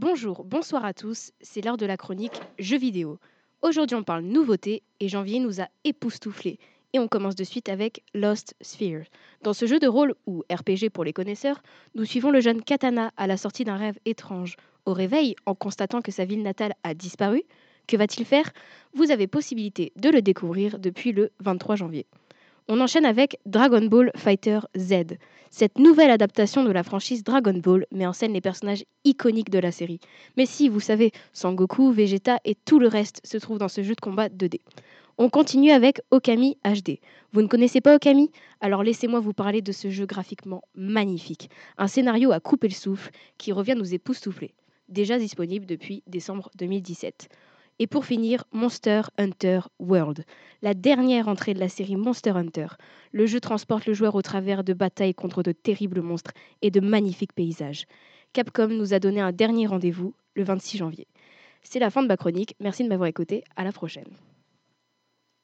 Bonjour, bonsoir à tous, c'est l'heure de la chronique Jeux vidéo. Aujourd'hui on parle nouveauté et janvier nous a époustouflés. Et on commence de suite avec Lost Sphere. Dans ce jeu de rôle, ou RPG pour les connaisseurs, nous suivons le jeune Katana à la sortie d'un rêve étrange. Au réveil, en constatant que sa ville natale a disparu, que va-t-il faire? Vous avez possibilité de le découvrir depuis le 23 janvier. On enchaîne avec Dragon Ball Fighter Z. Cette nouvelle adaptation de la franchise Dragon Ball met en scène les personnages iconiques de la série. Mais si, vous savez, Sangoku, Vegeta et tout le reste se trouvent dans ce jeu de combat 2D. On continue avec Okami HD. Vous ne connaissez pas Okami? Alors laissez-moi vous parler de ce jeu graphiquement magnifique. Un scénario à couper le souffle qui revient nous époustoufler. Déjà disponible depuis décembre 2017. Et pour finir, Monster Hunter World, la dernière entrée de la série Monster Hunter. Le jeu transporte le joueur au travers de batailles contre de terribles monstres et de magnifiques paysages. Capcom nous a donné un dernier rendez-vous le 26 janvier. C'est la fin de ma chronique, merci de m'avoir écouté, à la prochaine.